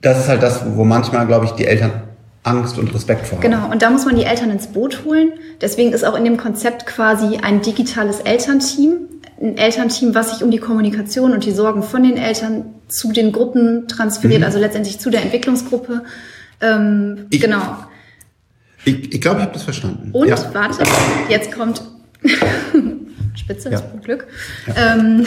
das ist halt das, wo manchmal, glaube ich, die Eltern Angst und Respekt vor haben. Genau, und da muss man die Eltern ins Boot holen. Deswegen ist auch in dem Konzept quasi ein digitales Elternteam, ein Elternteam, was sich um die Kommunikation und die Sorgen von den Eltern zu den Gruppen transferiert, mhm. also letztendlich zu der Entwicklungsgruppe. Ähm, ich, genau. Ich, ich glaube, ich habe das verstanden. Und ja. warte, jetzt kommt Spitze, das ja. Glück. Ja. Ähm,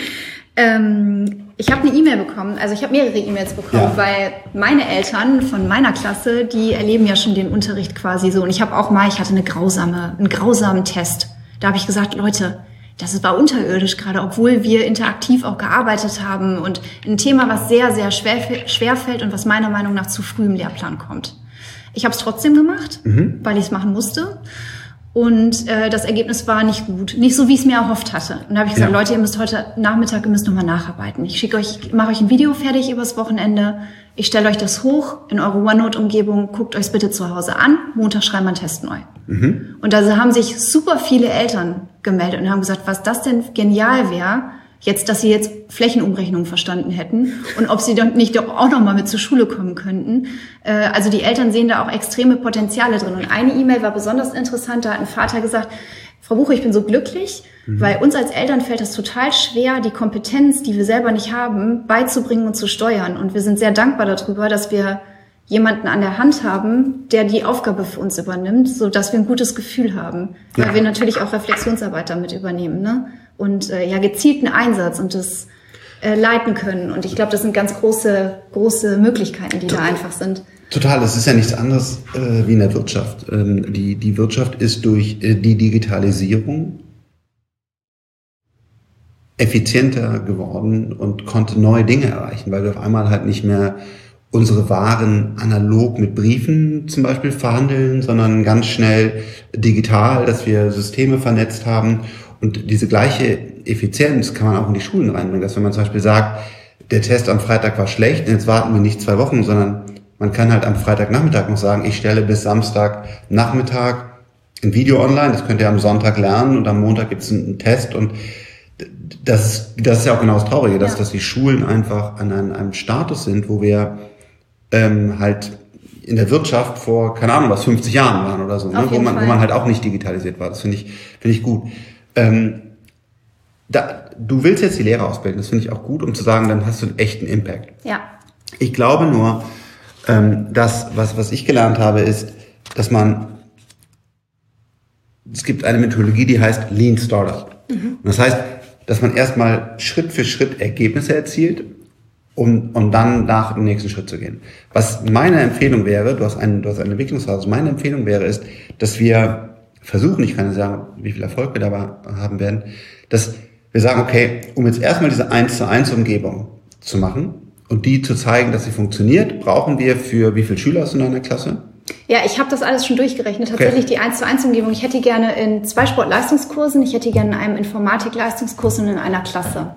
ähm, ich habe eine E-Mail bekommen, also ich habe mehrere E-Mails bekommen, ja. weil meine Eltern von meiner Klasse, die erleben ja schon den Unterricht quasi so. Und ich habe auch mal, ich hatte eine grausame, einen grausamen Test. Da habe ich gesagt, Leute, das war unterirdisch gerade, obwohl wir interaktiv auch gearbeitet haben und ein Thema, was sehr, sehr schwer, schwer fällt und was meiner Meinung nach zu früh im Lehrplan kommt. Ich habe es trotzdem gemacht, mhm. weil ich es machen musste. Und äh, das Ergebnis war nicht gut. Nicht so, wie ich es mir erhofft hatte. Und da habe ich gesagt, ja. Leute, ihr müsst heute Nachmittag, ihr müsst nochmal nacharbeiten. Ich schicke euch, mache euch ein Video fertig übers Wochenende. Ich stelle euch das hoch in eure OneNote-Umgebung. Guckt euch bitte zu Hause an. Montag schreiben wir einen Test neu. Mhm. Und da haben sich super viele Eltern gemeldet und haben gesagt, was das denn genial wäre, Jetzt, dass sie jetzt Flächenumrechnung verstanden hätten und ob sie dann nicht auch noch mal mit zur Schule kommen könnten. Äh, also die Eltern sehen da auch extreme Potenziale drin. Und eine E-Mail war besonders interessant. Da hat ein Vater gesagt, Frau Buche, ich bin so glücklich, mhm. weil uns als Eltern fällt es total schwer, die Kompetenz, die wir selber nicht haben, beizubringen und zu steuern. Und wir sind sehr dankbar darüber, dass wir jemanden an der Hand haben, der die Aufgabe für uns übernimmt, so dass wir ein gutes Gefühl haben, weil ja. wir natürlich auch Reflexionsarbeit damit übernehmen. Ne? und äh, ja gezielten Einsatz und das äh, leiten können. Und ich glaube, das sind ganz große, große Möglichkeiten, die da einfach sind. Total, es ist ja nichts anderes äh, wie in der Wirtschaft. Ähm, die, die Wirtschaft ist durch äh, die Digitalisierung effizienter geworden und konnte neue Dinge erreichen, weil wir auf einmal halt nicht mehr unsere Waren analog mit Briefen zum Beispiel verhandeln, sondern ganz schnell digital, dass wir Systeme vernetzt haben und diese gleiche Effizienz kann man auch in die Schulen reinbringen, dass wenn man zum Beispiel sagt, der Test am Freitag war schlecht, jetzt warten wir nicht zwei Wochen, sondern man kann halt am Freitagnachmittag noch sagen, ich stelle bis Samstagnachmittag ein Video online, das könnt ihr am Sonntag lernen und am Montag gibt es einen Test und das, das ist ja auch genau das Traurige, dass, ja. dass die Schulen einfach an einem, einem Status sind, wo wir ähm, halt in der Wirtschaft vor, keine Ahnung, was 50 Jahren waren oder so, ne? wo, man, wo man halt auch nicht digitalisiert war. Das finde ich, finde ich gut. Ähm, da, du willst jetzt die Lehrer ausbilden, das finde ich auch gut, um zu sagen, dann hast du einen echten Impact. Ja. Ich glaube nur, ähm, dass, was, was ich gelernt habe, ist, dass man, es gibt eine Methodologie, die heißt Lean Startup. Mhm. Und das heißt, dass man erstmal Schritt für Schritt Ergebnisse erzielt, um, um dann nach dem nächsten Schritt zu gehen. Was meine Empfehlung wäre, du hast, einen, du hast eine Entwicklungsphase, meine Empfehlung wäre, ist, dass wir versuchen, ich kann nicht sagen, wie viel Erfolg wir dabei haben werden, dass wir sagen, okay, um jetzt erstmal diese 1 zu 1 Umgebung zu machen und die zu zeigen, dass sie funktioniert, brauchen wir für wie viele Schüler in einer Klasse? Ja, ich habe das alles schon durchgerechnet. Tatsächlich okay. die 1 zu 1 Umgebung. Ich hätte gerne in zwei Sportleistungskursen, ich hätte gerne in einem Informatik-Leistungskurs und in einer Klasse.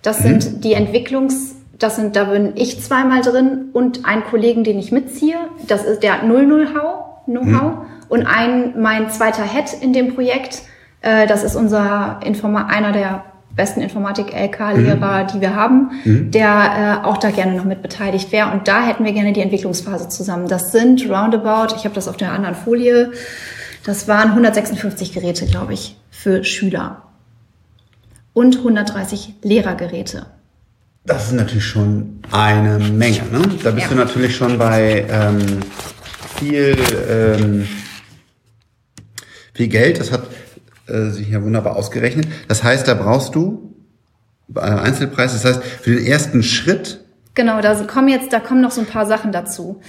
Das mhm. sind die Entwicklungs- das sind, da bin ich zweimal drin und ein Kollegen, den ich mitziehe. Das ist, der hat null Know-how, Know-how. Mhm. Und ein, mein zweiter Head in dem Projekt, äh, das ist unser Informa einer der besten Informatik-LK-Lehrer, mhm. die wir haben, mhm. der äh, auch da gerne noch mit beteiligt wäre. Und da hätten wir gerne die Entwicklungsphase zusammen. Das sind roundabout, ich habe das auf der anderen Folie, das waren 156 Geräte, glaube ich, für Schüler. Und 130 Lehrergeräte. Das ist natürlich schon eine Menge. Ne? Da bist ja. du natürlich schon bei ähm, viel, ähm, viel Geld. Das hat äh, sich ja wunderbar ausgerechnet. Das heißt, da brauchst du äh, Einzelpreis. Das heißt, für den ersten Schritt. Genau, da kommen jetzt, da kommen noch so ein paar Sachen dazu.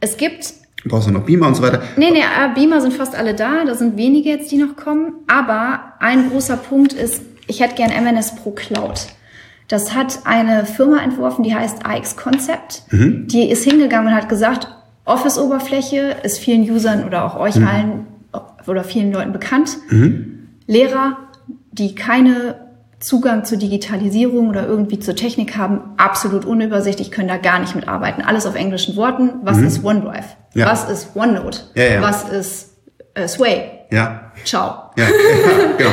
Es gibt Du brauchst du noch Beamer und so weiter. Nee, nee, äh, Beamer sind fast alle da. Da sind wenige jetzt, die noch kommen. Aber ein großer Punkt ist, ich hätte gern MNS Pro Cloud. Das hat eine Firma entworfen, die heißt AX Concept. Mhm. Die ist hingegangen und hat gesagt, Office-Oberfläche ist vielen Usern oder auch euch mhm. allen oder vielen Leuten bekannt. Mhm. Lehrer, die keine Zugang zur Digitalisierung oder irgendwie zur Technik haben, absolut unübersichtlich, können da gar nicht mitarbeiten. Alles auf englischen Worten. Was mhm. ist OneDrive? Ja. Was ist OneNote? Ja, ja. Was ist äh, Sway? Ja. Ciao. Ja, genau.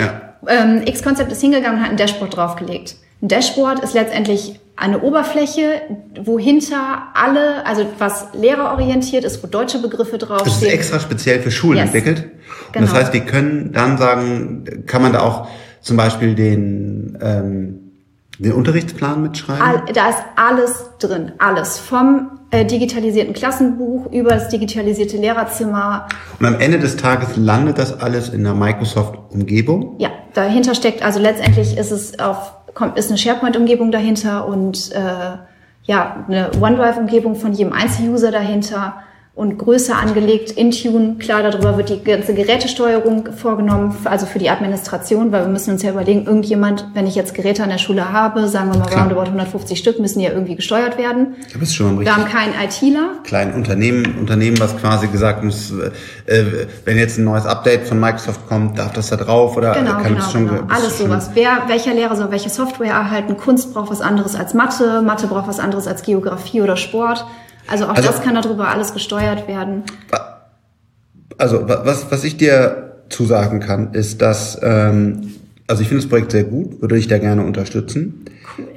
Ja. Ähm, X-Concept ist hingegangen und hat ein Dashboard draufgelegt. Ein Dashboard ist letztendlich eine Oberfläche, wo hinter alle, also was lehrerorientiert ist, wo deutsche Begriffe draufstehen. Das ist extra speziell für Schulen yes. entwickelt. Genau. Und das genau. heißt, die können dann sagen, kann man da auch zum Beispiel den, ähm, den Unterrichtsplan mitschreiben? All, da ist alles drin, alles. Vom äh, digitalisierten Klassenbuch über das digitalisierte Lehrerzimmer. Und am Ende des Tages landet das alles in der Microsoft-Umgebung? Ja, dahinter steckt, also letztendlich ist es auf kommt, ist eine SharePoint-Umgebung dahinter und äh, ja, eine OneDrive-Umgebung von jedem Einzeluser dahinter und größer angelegt, Intune, klar, darüber wird die ganze Gerätesteuerung vorgenommen, also für die Administration, weil wir müssen uns ja überlegen, irgendjemand, wenn ich jetzt Geräte an der Schule habe, sagen wir mal klar. roundabout 150 Stück, müssen die ja irgendwie gesteuert werden. Da bist schon richtig. Wir haben keinen ITler. Klein Unternehmen, Unternehmen, was quasi gesagt muss, äh, wenn jetzt ein neues Update von Microsoft kommt, darf das da drauf oder genau, kann genau, schon, genau. alles sowas. Wer, welcher Lehrer soll welche Software erhalten? Kunst braucht was anderes als Mathe, Mathe braucht was anderes als Geografie oder Sport. Also auch also, das kann darüber alles gesteuert werden. Also was, was ich dir zusagen kann, ist, dass, ähm, also ich finde das Projekt sehr gut, würde ich da gerne unterstützen. Cool.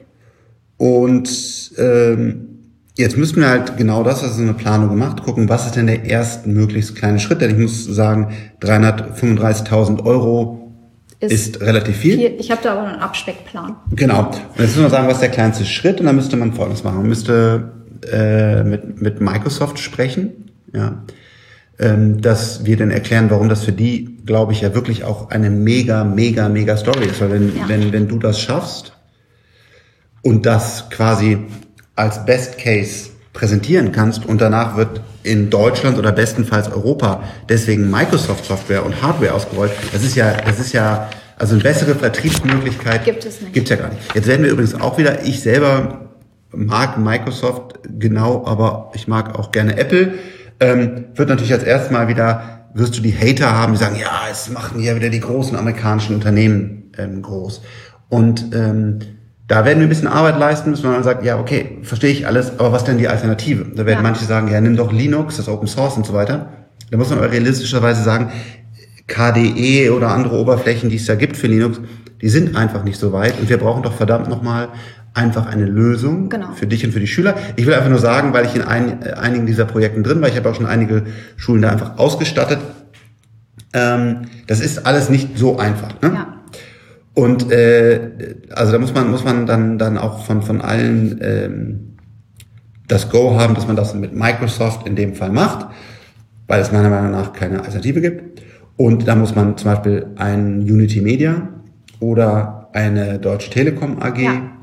Und ähm, jetzt müssen wir halt genau das, also eine Planung gemacht, gucken, was ist denn der erste möglichst kleine Schritt, denn ich muss sagen, 335.000 Euro ist, ist, relativ viel. viel. Ich habe da aber einen Abspeckplan. Genau. Und jetzt müssen wir sagen, was ist der kleinste Schritt und dann müsste man Folgendes machen. Man müsste äh, mit, mit Microsoft sprechen, ja, ähm, dass wir dann erklären, warum das für die, glaube ich, ja wirklich auch eine mega, mega, mega Story ist. Weil wenn, ja. wenn, wenn du das schaffst und das quasi als Best Case präsentieren kannst und danach wird in Deutschland oder bestenfalls Europa deswegen Microsoft Software und Hardware ausgerollt. Das ist ja, das ist ja, also eine bessere Vertriebsmöglichkeit gibt es nicht. Gibt's ja gar nicht. Jetzt werden wir übrigens auch wieder, ich selber mag Microsoft genau, aber ich mag auch gerne Apple. Ähm, wird natürlich als erstes Mal wieder, wirst du die Hater haben, die sagen, ja, es machen ja wieder die großen amerikanischen Unternehmen ähm, groß. Und ähm, da werden wir ein bisschen Arbeit leisten müssen, wenn man sagt, ja, okay, verstehe ich alles, aber was denn die Alternative? Da werden ja. manche sagen, ja, nimm doch Linux, das Open Source und so weiter. Da muss man realistischerweise sagen, KDE oder andere Oberflächen, die es da gibt für Linux, die sind einfach nicht so weit und wir brauchen doch verdammt nochmal einfach eine Lösung genau. für dich und für die Schüler. Ich will einfach nur sagen, weil ich in ein, einigen dieser Projekten drin war, ich habe auch schon einige Schulen da einfach ausgestattet. Ähm, das ist alles nicht so einfach. Ne? Ja. Und äh, also da muss man muss man dann dann auch von von allen ähm, das Go haben, dass man das mit Microsoft in dem Fall macht, weil es meiner Meinung nach keine Alternative gibt. Und da muss man zum Beispiel ein Unity Media oder eine Deutsche Telekom AG ja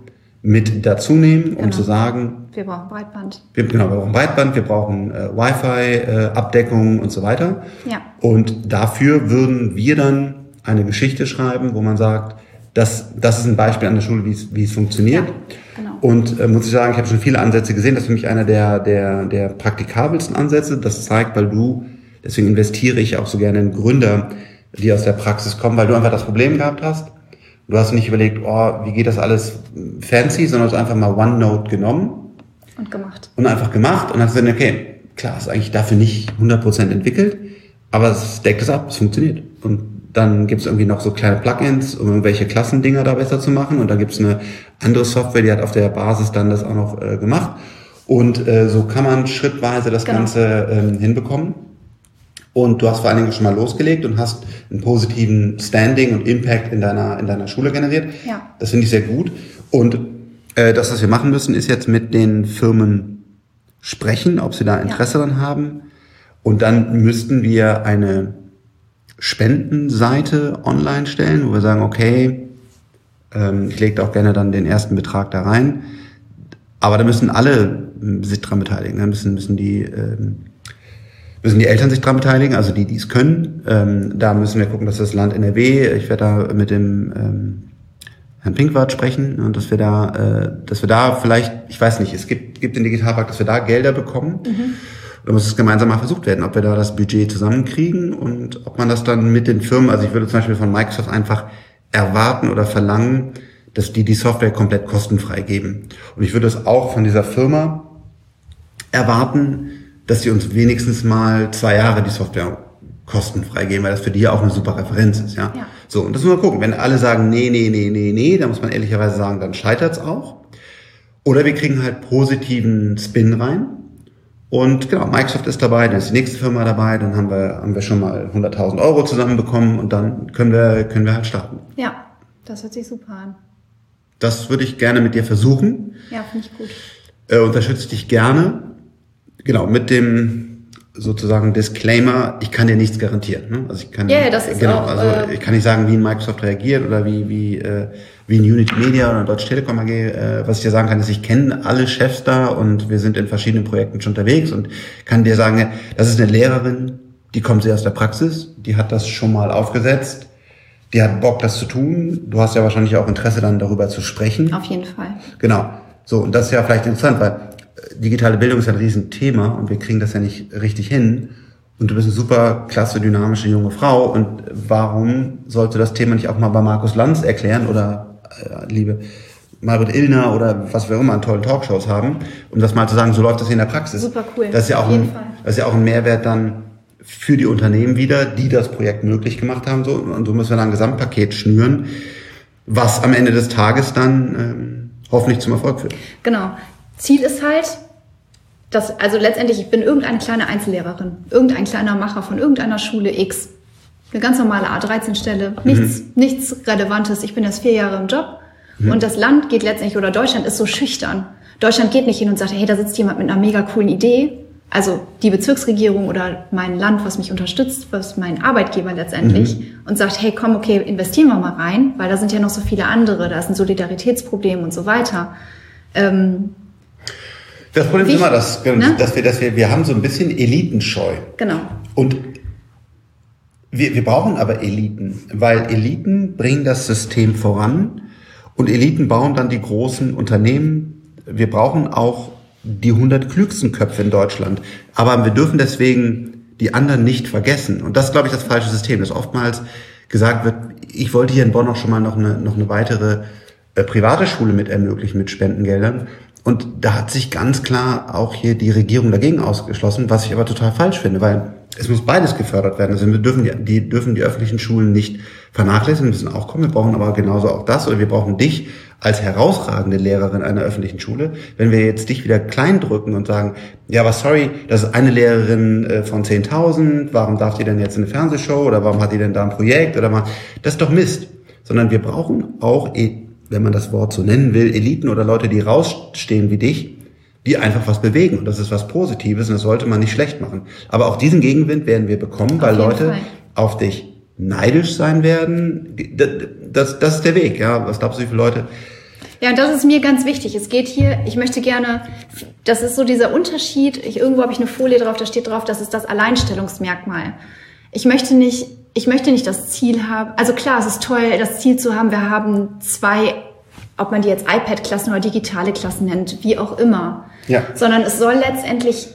mit dazu nehmen, um genau. zu sagen, wir brauchen Breitband. Wir, genau, wir brauchen Breitband, wir brauchen äh, Wi-Fi-Abdeckung äh, und so weiter. Ja. Und dafür würden wir dann eine Geschichte schreiben, wo man sagt, das, das ist ein Beispiel an der Schule, wie es, funktioniert. Ja, genau. Und äh, muss ich sagen, ich habe schon viele Ansätze gesehen. Das ist für mich einer der, der, der praktikabelsten Ansätze. Das zeigt, weil du, deswegen investiere ich auch so gerne in Gründer, die aus der Praxis kommen, weil du einfach das Problem gehabt hast. Du hast nicht überlegt, oh, wie geht das alles fancy, sondern du hast einfach mal OneNote genommen. Und gemacht. Und einfach gemacht und hast gesagt, okay, klar, ist eigentlich dafür nicht 100% entwickelt, aber es deckt es ab, es funktioniert. Und dann gibt's irgendwie noch so kleine Plugins, um irgendwelche Klassendinger da besser zu machen. Und da gibt's eine andere Software, die hat auf der Basis dann das auch noch äh, gemacht. Und äh, so kann man schrittweise das genau. Ganze ähm, hinbekommen. Und du hast vor allen Dingen schon mal losgelegt und hast einen positiven Standing und Impact in deiner, in deiner Schule generiert. Ja. Das finde ich sehr gut. Und äh, das, was wir machen müssen, ist jetzt mit den Firmen sprechen, ob sie da Interesse ja. dran haben. Und dann müssten wir eine Spendenseite online stellen, wo wir sagen, okay, ähm, ich lege auch gerne dann den ersten Betrag da rein. Aber da müssen alle sich dran beteiligen. Da müssen, müssen die ähm, müssen die Eltern sich dran beteiligen, also die, die es können. Ähm, da müssen wir gucken, dass das Land NRW, ich werde da mit dem ähm, Herrn Pinkwart sprechen und dass wir da, äh, dass wir da vielleicht, ich weiß nicht, es gibt, gibt den Digitalpakt, dass wir da Gelder bekommen. Mhm. Da muss es gemeinsam mal versucht werden, ob wir da das Budget zusammenkriegen und ob man das dann mit den Firmen, also ich würde zum Beispiel von Microsoft einfach erwarten oder verlangen, dass die die Software komplett kostenfrei geben. Und ich würde es auch von dieser Firma erwarten, dass sie uns wenigstens mal zwei Jahre die Software kostenfrei geben, weil das für die ja auch eine super Referenz ist, ja. ja. So, und das muss man gucken. Wenn alle sagen, nee, nee, nee, nee, nee, dann muss man ehrlicherweise sagen, dann scheitert's auch. Oder wir kriegen halt positiven Spin rein. Und genau, Microsoft ist dabei, dann ist die nächste Firma dabei, dann haben wir, haben wir schon mal 100.000 Euro zusammenbekommen und dann können wir, können wir halt starten. Ja, das hört sich super an. Das würde ich gerne mit dir versuchen. Ja, finde ich gut. Äh, unterstütze dich gerne. Genau, mit dem sozusagen Disclaimer, ich kann dir nichts garantieren. Ne? Also ich kann ja, yeah, das ist genau, auch, also äh, ich kann nicht sagen, wie ein Microsoft reagiert oder wie wie äh, wie ein Unity Media oder Deutsche Telekom AG. Äh, was ich dir sagen kann, ist, ich kenne alle Chefs da und wir sind in verschiedenen Projekten schon unterwegs und kann dir sagen, das ist eine Lehrerin, die kommt sehr aus der Praxis, die hat das schon mal aufgesetzt, die hat Bock, das zu tun. Du hast ja wahrscheinlich auch Interesse dann darüber zu sprechen. Auf jeden Fall. Genau. So, und das ist ja vielleicht interessant, weil digitale Bildung ist ein Riesenthema und wir kriegen das ja nicht richtig hin. Und du bist eine super klasse, dynamische junge Frau. Und warum sollte das Thema nicht auch mal bei Markus Lanz erklären oder äh, liebe Margaret Illner oder was wir immer an tollen Talkshows haben, um das mal zu sagen, so läuft das hier in der Praxis. Super cool. Das ist ja auch, ein, das ist ja auch ein Mehrwert dann für die Unternehmen wieder, die das Projekt möglich gemacht haben. So. Und so müssen wir dann ein Gesamtpaket schnüren, was am Ende des Tages dann ähm, hoffentlich zum Erfolg führt. Genau. Ziel ist halt, dass, also letztendlich, ich bin irgendeine kleine Einzellehrerin, irgendein kleiner Macher von irgendeiner Schule X. Eine ganz normale A13-Stelle, nichts, mhm. nichts Relevantes. Ich bin erst vier Jahre im Job. Mhm. Und das Land geht letztendlich, oder Deutschland ist so schüchtern. Deutschland geht nicht hin und sagt, hey, da sitzt jemand mit einer mega coolen Idee. Also die Bezirksregierung oder mein Land, was mich unterstützt, was mein Arbeitgeber letztendlich, mhm. und sagt, hey, komm, okay, investieren wir mal rein, weil da sind ja noch so viele andere, da ist ein Solidaritätsproblem und so weiter. Ähm, das Problem ist immer, dass, ne? dass, wir, dass wir, wir haben so ein bisschen Elitenscheu. Genau. Und wir, wir brauchen aber Eliten, weil Eliten bringen das System voran und Eliten bauen dann die großen Unternehmen. Wir brauchen auch die 100 klügsten Köpfe in Deutschland. Aber wir dürfen deswegen die anderen nicht vergessen. Und das ist, glaube ich, das falsche System, dass oftmals gesagt wird, ich wollte hier in Bonn auch schon mal noch eine, noch eine weitere äh, private Schule mit ermöglichen mit Spendengeldern. Und da hat sich ganz klar auch hier die Regierung dagegen ausgeschlossen, was ich aber total falsch finde, weil es muss beides gefördert werden. Also wir dürfen die, die dürfen die öffentlichen Schulen nicht vernachlässigen, müssen auch kommen. Wir brauchen aber genauso auch das oder wir brauchen dich als herausragende Lehrerin einer öffentlichen Schule. Wenn wir jetzt dich wieder klein drücken und sagen, ja, aber sorry, das ist eine Lehrerin äh, von 10.000, warum darf die denn jetzt eine Fernsehshow oder warum hat die denn da ein Projekt oder mal, das ist doch Mist. Sondern wir brauchen auch wenn man das Wort so nennen will, Eliten oder Leute, die rausstehen wie dich, die einfach was bewegen. Und das ist was Positives und das sollte man nicht schlecht machen. Aber auch diesen Gegenwind werden wir bekommen, weil Leute Fall. auf dich neidisch sein werden. Das, das ist der Weg. Ja, was glaubst du, wie viele Leute ja, das ist mir ganz wichtig. Es geht hier, ich möchte gerne, das ist so dieser Unterschied. Ich, irgendwo habe ich eine Folie drauf, da steht drauf, das ist das Alleinstellungsmerkmal. Ich möchte nicht ich möchte nicht das Ziel haben, also klar, es ist toll, das Ziel zu haben, wir haben zwei ob man die jetzt iPad-Klassen oder digitale Klassen nennt, wie auch immer. Ja. Sondern es soll letztendlich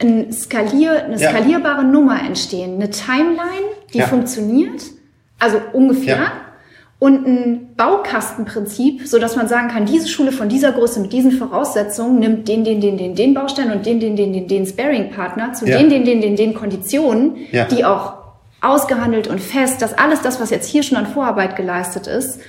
ein Skalier, eine skalierbare ja. Nummer entstehen. Eine Timeline, die ja. funktioniert, also ungefähr. Ja. Und ein Baukastenprinzip, so dass man sagen kann, diese Schule von dieser Größe mit diesen Voraussetzungen nimmt den, den, den, den, den Baustein und den, den, den, den, den Sparing-Partner zu den, den, den, den, den Konditionen, die auch ausgehandelt und fest, dass alles das, was jetzt hier schon an Vorarbeit geleistet ist,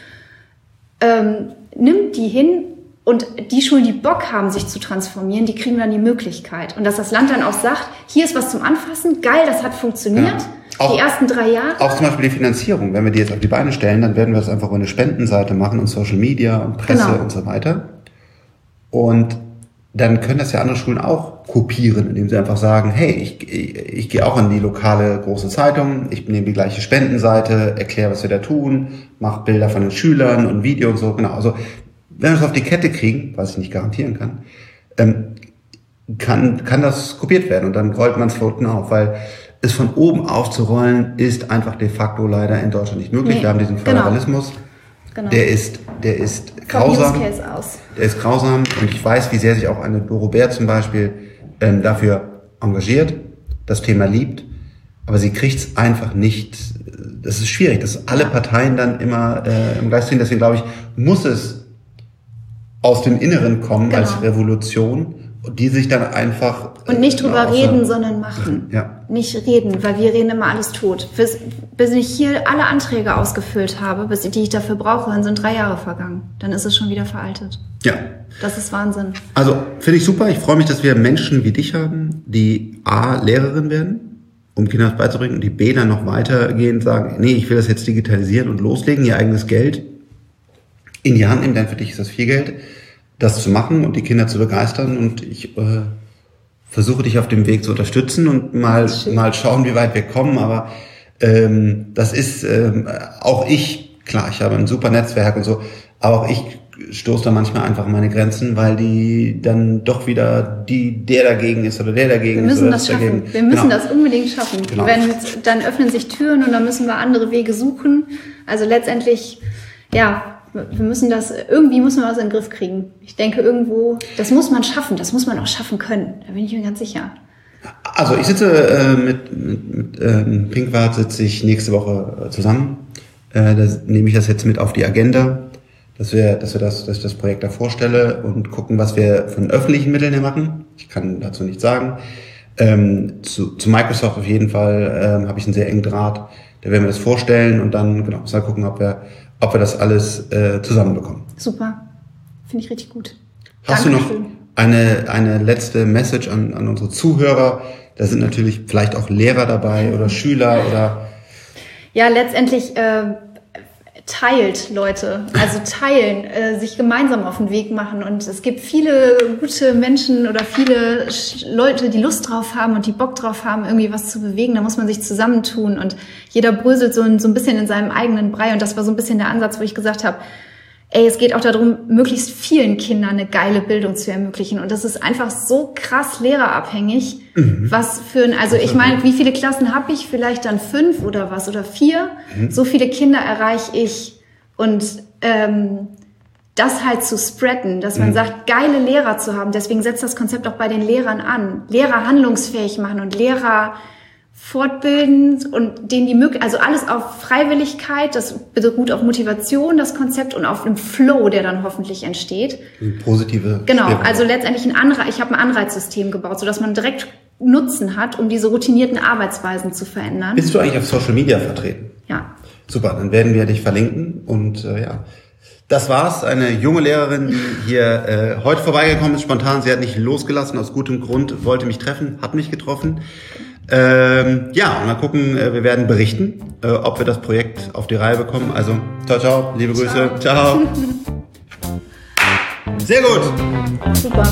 ähm, nimmt die hin und die Schulen, die Bock haben, sich zu transformieren, die kriegen dann die Möglichkeit. Und dass das Land dann auch sagt, hier ist was zum Anfassen, geil, das hat funktioniert. Ja. Auch, die ersten drei Jahre. Auch zum Beispiel die Finanzierung. Wenn wir die jetzt auf die Beine stellen, dann werden wir das einfach über eine Spendenseite machen und Social Media und Presse genau. und so weiter. Und dann können das ja andere Schulen auch kopieren, indem sie einfach sagen, hey, ich, ich, ich gehe auch in die lokale große Zeitung, ich nehme die gleiche Spendenseite, erkläre, was wir da tun, mache Bilder von den Schülern und Video und so. Genau. Also wenn wir es auf die Kette kriegen, was ich nicht garantieren kann, ähm, kann, kann das kopiert werden und dann rollt man es floaten auf, weil es von oben aufzurollen ist einfach de facto leider in Deutschland nicht möglich. Nee, wir haben diesen genau. Föderalismus. Genau. Genau. Der ist, der ist grausam. Der ist grausam und ich weiß, wie sehr sich auch eine Doro Bär zum Beispiel ähm, dafür engagiert, das Thema liebt, aber sie kriegt es einfach nicht. Das ist schwierig, dass alle Parteien dann immer äh, im Geist sind. Deswegen glaube ich, muss es aus dem Inneren kommen genau. als Revolution, die sich dann einfach. Und nicht drüber reden, sondern machen. Ja. Nicht reden, weil wir reden immer alles tot. Bis, bis ich hier alle Anträge ausgefüllt habe, bis die ich dafür brauche, dann sind drei Jahre vergangen. Dann ist es schon wieder veraltet. Ja. Das ist Wahnsinn. Also finde ich super. Ich freue mich, dass wir Menschen wie dich haben, die A, Lehrerin werden, um Kinder beizubringen, und die B dann noch weitergehend sagen, nee, ich will das jetzt digitalisieren und loslegen, ihr eigenes Geld in die Hand nehmen, denn für dich ist das viel Geld, das zu machen und die Kinder zu begeistern. Und ich äh, versuche dich auf dem Weg zu unterstützen und mal, mal schauen, wie weit wir kommen. Aber ähm, das ist ähm, auch ich, klar, ich habe ein super Netzwerk und so, aber auch ich stoße da manchmal einfach meine Grenzen, weil die dann doch wieder die der dagegen ist oder der dagegen wir müssen ist. Das schaffen. Dagegen. Wir müssen genau. das unbedingt schaffen. Genau. Wenn, dann öffnen sich Türen und dann müssen wir andere Wege suchen. Also letztendlich, ja, wir müssen das, irgendwie müssen wir was in den Griff kriegen. Ich denke irgendwo, das muss man schaffen, das muss man auch schaffen können. Da bin ich mir ganz sicher. Also ich sitze äh, mit, mit, ähm, Pinkwart sitze ich nächste Woche äh, zusammen. Äh, da nehme ich das jetzt mit auf die Agenda, dass wir, dass wir das, dass ich das Projekt da vorstelle und gucken, was wir von öffentlichen Mitteln hier machen. Ich kann dazu nichts sagen. Ähm, zu, zu Microsoft auf jeden Fall ähm, habe ich einen sehr engen Draht. Da werden wir das vorstellen und dann genau, mal gucken, ob wir ob wir das alles äh, zusammenbekommen. Super, finde ich richtig gut. Hast Dankeschön. du noch eine, eine letzte Message an, an unsere Zuhörer? Da sind natürlich vielleicht auch Lehrer dabei oder Schüler oder... Ja, letztendlich äh, teilt, Leute. Also teilen, äh, sich gemeinsam auf den Weg machen. Und es gibt viele gute Menschen oder viele Leute, die Lust drauf haben und die Bock drauf haben, irgendwie was zu bewegen. Da muss man sich zusammentun. Und jeder bröselt so ein, so ein bisschen in seinem eigenen Brei. Und das war so ein bisschen der Ansatz, wo ich gesagt habe, ey, es geht auch darum, möglichst vielen Kindern eine geile Bildung zu ermöglichen. Und das ist einfach so krass lehrerabhängig, mhm. was für ein, also ich meine, wie viele Klassen habe ich? Vielleicht dann fünf oder was oder vier. Mhm. So viele Kinder erreiche ich. Und ähm, das halt zu spreaden, dass man mhm. sagt, geile Lehrer zu haben. Deswegen setzt das Konzept auch bei den Lehrern an. Lehrer handlungsfähig machen und Lehrer fortbilden und denen die Möglichkeit, also alles auf Freiwilligkeit, das beruht auf Motivation, das Konzept und auf einem Flow, der dann hoffentlich entsteht. Positive. Genau, Stimmung. also letztendlich ein Anreiz, ich habe ein Anreizsystem gebaut, sodass man direkt Nutzen hat, um diese routinierten Arbeitsweisen zu verändern. Bist du eigentlich auf Social Media vertreten? Ja. Super, dann werden wir dich verlinken und äh, ja. Das war's. Eine junge Lehrerin, die hier äh, heute vorbeigekommen ist, spontan. Sie hat nicht losgelassen, aus gutem Grund, wollte mich treffen, hat mich getroffen. Ähm, ja, und mal gucken, äh, wir werden berichten, äh, ob wir das Projekt auf die Reihe bekommen. Also, ciao, ciao, liebe ciao. Grüße, ciao. Sehr gut. Super.